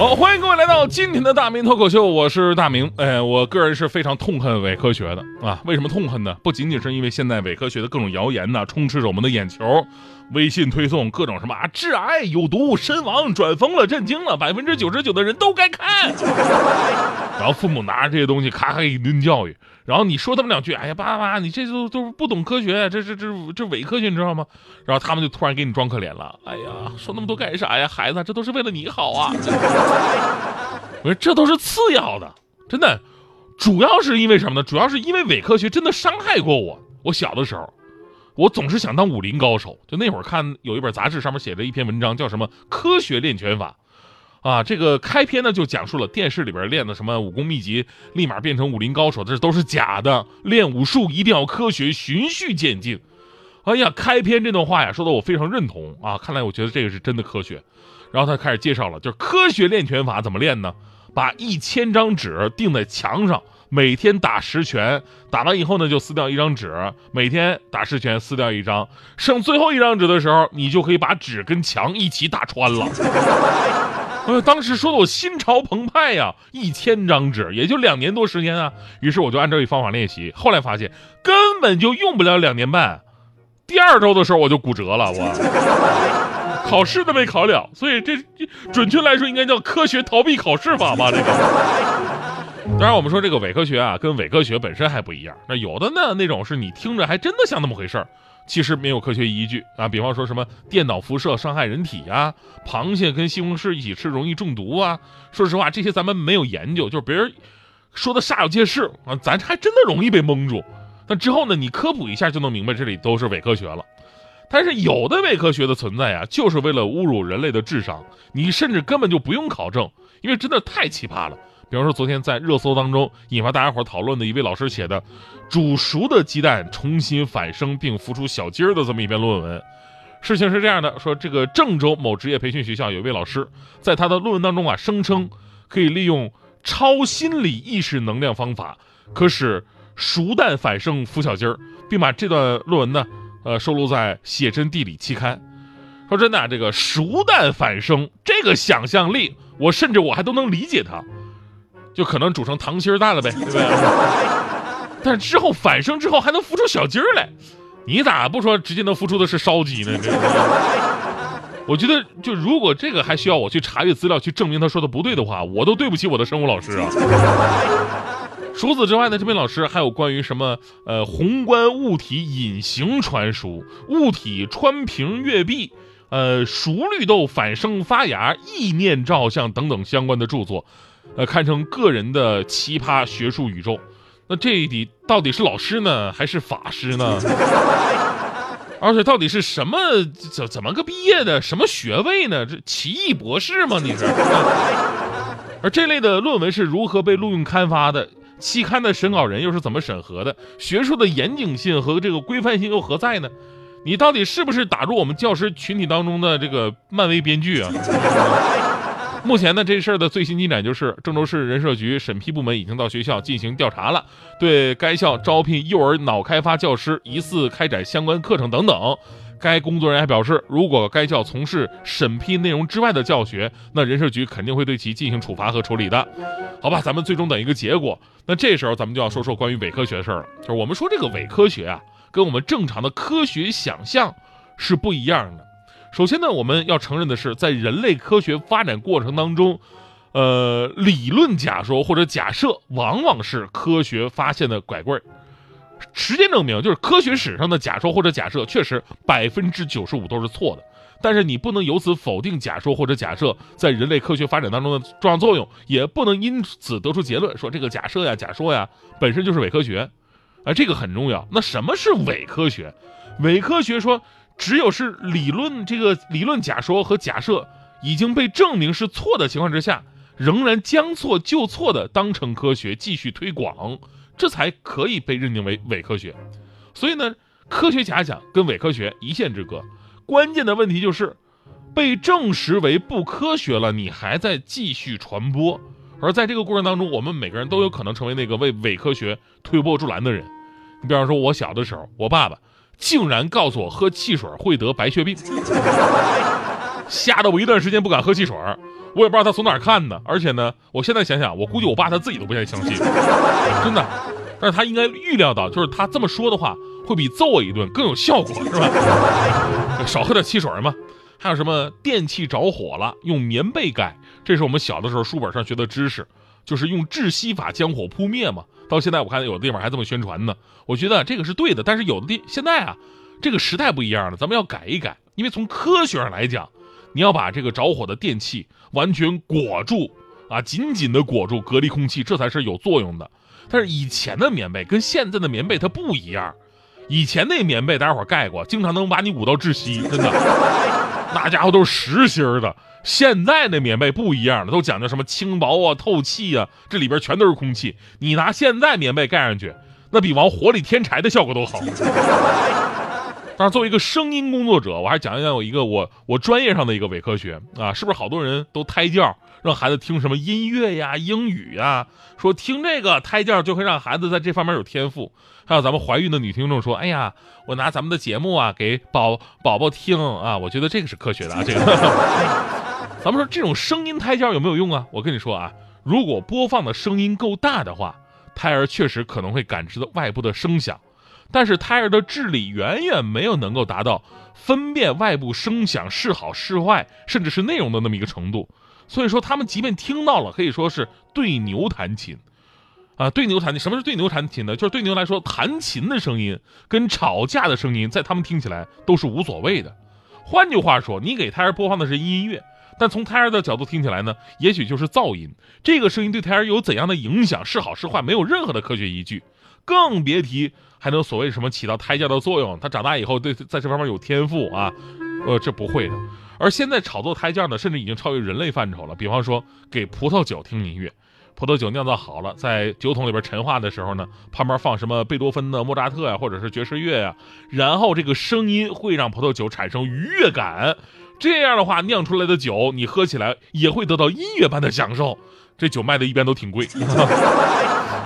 好，欢迎各位来到今天的大明脱口秀，我是大明。哎，我个人是非常痛恨伪科学的啊！为什么痛恨呢？不仅仅是因为现在伪科学的各种谣言呢，充斥着我们的眼球，微信推送各种什么啊，致癌、有毒、身亡、转疯了、震惊了，百分之九十九的人都该看。然后父母拿着这些东西，咔咔一顿教育。然后你说他们两句，哎呀，爸爸，你这都都不懂科学，这这这这伪科学，你知道吗？然后他们就突然给你装可怜了，哎呀，说那么多干啥呀，孩子，这都是为了你好啊！我说这都是次要的，真的，主要是因为什么呢？主要是因为伪科学真的伤害过我。我小的时候，我总是想当武林高手，就那会儿看有一本杂志，上面写着一篇文章，叫什么《科学练拳法》。啊，这个开篇呢就讲述了电视里边练的什么武功秘籍，立马变成武林高手，这都是假的。练武术一定要科学，循序渐进。哎呀，开篇这段话呀，说的我非常认同啊。看来我觉得这个是真的科学。然后他开始介绍了，就是科学练拳法怎么练呢？把一千张纸钉在墙上，每天打十拳，打完以后呢就撕掉一张纸，每天打十拳撕掉一张，剩最后一张纸的时候，你就可以把纸跟墙一起打穿了。呃，当时说的我心潮澎湃呀，一千张纸也就两年多时间啊。于是我就按照这方法练习，后来发现根本就用不了两年半，第二周的时候我就骨折了，我考试都没考了。所以这准确来说应该叫科学逃避考试法吧？这个。当然，我们说这个伪科学啊，跟伪科学本身还不一样。那有的呢，那种是你听着还真的像那么回事儿。其实没有科学依据啊，比方说什么电脑辐射伤害人体呀，螃蟹跟西红柿一起吃容易中毒啊。说实话，这些咱们没有研究，就是别人说的煞有介事啊，咱还真的容易被蒙住。但之后呢，你科普一下就能明白，这里都是伪科学了。但是有的伪科学的存在啊，就是为了侮辱人类的智商，你甚至根本就不用考证，因为真的太奇葩了。比方说，昨天在热搜当中引发大家伙讨论的一位老师写的“煮熟的鸡蛋重新反生并孵出小鸡儿”的这么一篇论文。事情是这样的，说这个郑州某职业培训学校有一位老师，在他的论文当中啊，声称可以利用超心理意识能量方法，可使熟蛋反生孵小鸡儿，并把这段论文呢，呃，收录在《写真地理》期刊。说真的啊，这个熟蛋反生这个想象力，我甚至我还都能理解他。就可能煮成糖心蛋了呗，对不对？但是之后反生之后还能孵出小鸡儿来，你咋不说直接能孵出的是烧鸡呢？我觉得，就如果这个还需要我去查阅资料去证明他说的不对的话，我都对不起我的生物老师啊。除此之外呢，这位老师还有关于什么呃宏观物体隐形传输、物体穿屏越壁、呃熟绿豆反生发芽、意念照相等等相关的著作。呃，堪称个人的奇葩学术宇宙。那这一底到底是老师呢，还是法师呢？而且到底是什么怎怎么个毕业的，什么学位呢？这奇异博士吗？你是？而这类的论文是如何被录用刊发的？期刊的审稿人又是怎么审核的？学术的严谨性和这个规范性又何在呢？你到底是不是打入我们教师群体当中的这个漫威编剧啊？目前呢，这事儿的最新进展就是，郑州市人社局审批部门已经到学校进行调查了，对该校招聘幼儿脑开发教师疑似开展相关课程等等。该工作人员还表示，如果该校从事审批内容之外的教学，那人社局肯定会对其进行处罚和处理的。好吧，咱们最终等一个结果。那这时候咱们就要说说关于伪科学的事儿了，就是我们说这个伪科学啊，跟我们正常的科学想象是不一样的。首先呢，我们要承认的是，在人类科学发展过程当中，呃，理论假说或者假设往往是科学发现的拐棍儿。实践证明，就是科学史上的假说或者假设确实百分之九十五都是错的。但是你不能由此否定假说或者假设在人类科学发展当中的重要作用，也不能因此得出结论说这个假设呀、假说呀本身就是伪科学。啊，这个很重要。那什么是伪科学？伪科学说。只有是理论这个理论假说和假设已经被证明是错的情况之下，仍然将错就错的当成科学继续推广，这才可以被认定为伪科学。所以呢，科学假想跟伪科学一线之隔。关键的问题就是，被证实为不科学了，你还在继续传播。而在这个过程当中，我们每个人都有可能成为那个为伪科学推波助澜的人。你比方说，我小的时候，我爸爸竟然告诉我喝汽水会得白血病，吓得我一段时间不敢喝汽水。我也不知道他从哪儿看的，而且呢，我现在想想，我估计我爸他自己都不愿意相信，真的。但是他应该预料到，就是他这么说的话，会比揍我一顿更有效果，是吧？少喝点汽水嘛。还有什么电器着火了，用棉被盖，这是我们小的时候书本上学的知识，就是用窒息法将火扑灭嘛。到现在我看有的地方还这么宣传呢。我觉得这个是对的，但是有的地现在啊，这个时代不一样了，咱们要改一改，因为从科学上来讲。你要把这个着火的电器完全裹住啊，紧紧的裹住，隔离空气，这才是有作用的。但是以前的棉被跟现在的棉被它不一样，以前那棉被大家伙盖过，经常能把你捂到窒息，真的，那家伙都是实心的。现在那棉被不一样了，都讲究什么轻薄啊、透气啊，这里边全都是空气。你拿现在棉被盖上去，那比往火里添柴的效果都好。但是作为一个声音工作者，我还讲一讲我一个我我专业上的一个伪科学啊，是不是好多人都胎教让孩子听什么音乐呀、英语呀，说听这个胎教就会让孩子在这方面有天赋。还有咱们怀孕的女听众说，哎呀，我拿咱们的节目啊给宝宝宝听啊，我觉得这个是科学的啊，这个。咱们说这种声音胎教有没有用啊？我跟你说啊，如果播放的声音够大的话，胎儿确实可能会感知到外部的声响。但是胎儿的智力远远没有能够达到分辨外部声响是好是坏，甚至是内容的那么一个程度。所以说，他们即便听到了，可以说是对牛弹琴，啊，对牛弹琴。什么是对牛弹琴呢？就是对牛来说，弹琴的声音跟吵架的声音，在他们听起来都是无所谓的。换句话说，你给胎儿播放的是音乐，但从胎儿的角度听起来呢，也许就是噪音。这个声音对胎儿有怎样的影响，是好是坏，没有任何的科学依据，更别提。还能所谓什么起到胎教的作用？他长大以后对在这方面有天赋啊？呃，这不会的。而现在炒作胎教呢，甚至已经超越人类范畴了。比方说，给葡萄酒听音乐，葡萄酒酿造好了，在酒桶里边陈化的时候呢，旁边放什么贝多芬的莫扎特呀，或者是爵士乐呀，然后这个声音会让葡萄酒产生愉悦感。这样的话，酿出来的酒你喝起来也会得到音乐般的享受。这酒卖的一般都挺贵。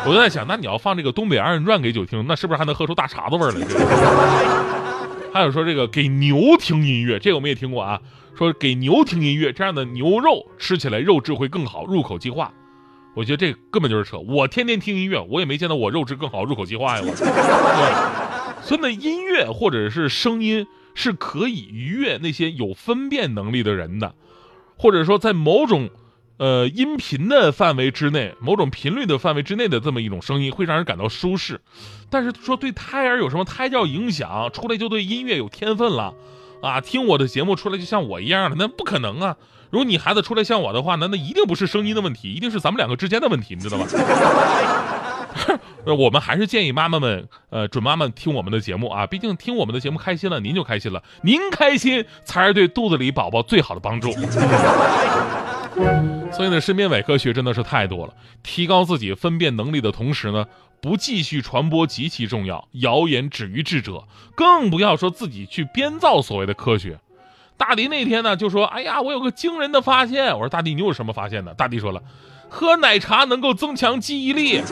我就在想，那你要放这个《东北二人转》给酒听，那是不是还能喝出大碴子味来？还有说这个给牛听音乐，这个我们也听过啊。说给牛听音乐，这样的牛肉吃起来肉质会更好，入口即化。我觉得这根本就是扯。我天天听音乐，我也没见到我肉质更好，入口即化呀。我对。所以呢，音乐或者是声音是可以愉悦那些有分辨能力的人的，或者说在某种。呃，音频的范围之内，某种频率的范围之内的这么一种声音，会让人感到舒适。但是说对胎儿有什么胎教影响，出来就对音乐有天分了，啊，听我的节目出来就像我一样的，那不可能啊！如果你孩子出来像我的话，那那一定不是声音的问题，一定是咱们两个之间的问题，你知道吧吗？我们还是建议妈妈们，呃，准妈妈听我们的节目啊，毕竟听我们的节目开心了，您就开心了，您开心才是对肚子里宝宝最好的帮助。所以呢，身边伪科学真的是太多了。提高自己分辨能力的同时呢，不继续传播极其重要。谣言止于智者，更不要说自己去编造所谓的科学。大迪那天呢就说：“哎呀，我有个惊人的发现。”我说：“大迪，你有什么发现呢？”大迪说了：“喝奶茶能够增强记忆力。”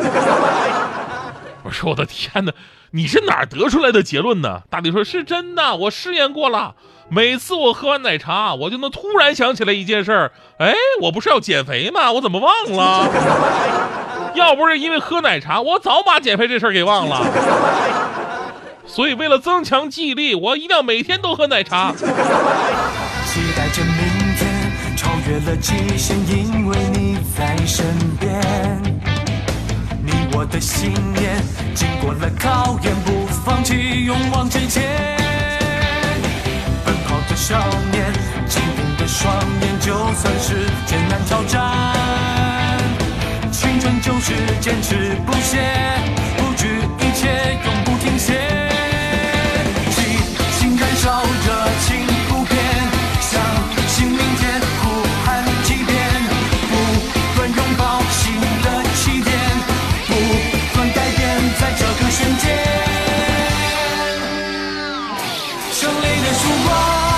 我说：“我的天哪，你是哪儿得出来的结论呢？”大迪说：“是真的，我试验过了。”每次我喝完奶茶，我就能突然想起来一件事儿。哎，我不是要减肥吗？我怎么忘了？要不是因为喝奶茶，我早把减肥这事儿给忘了。所以为了增强记忆力，我一定要每天都喝奶茶。期待着明天超越了极限，因为你在身边。你我的信念经过了考验，不放弃，勇往直前。奔跑的少年，坚定的双眼，就算是艰难挑战，青春就是坚持不懈，不惧一切，永不停歇。一束光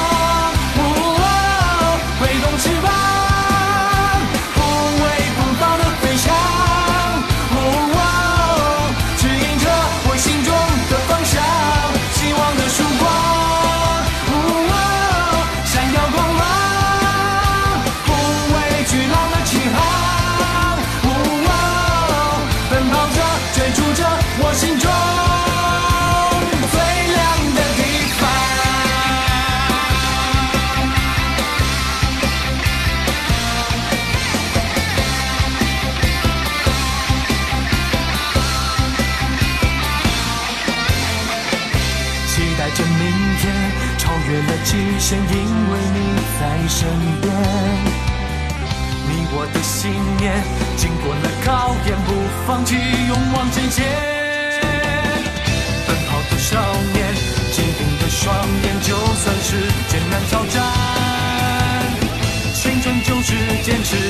期待着明天，超越了极限，因为你在身边。你我的信念，经过了考验，不放弃，勇往直前。奔跑的少年，坚定的双眼，就算是艰难挑战，青春就是坚持。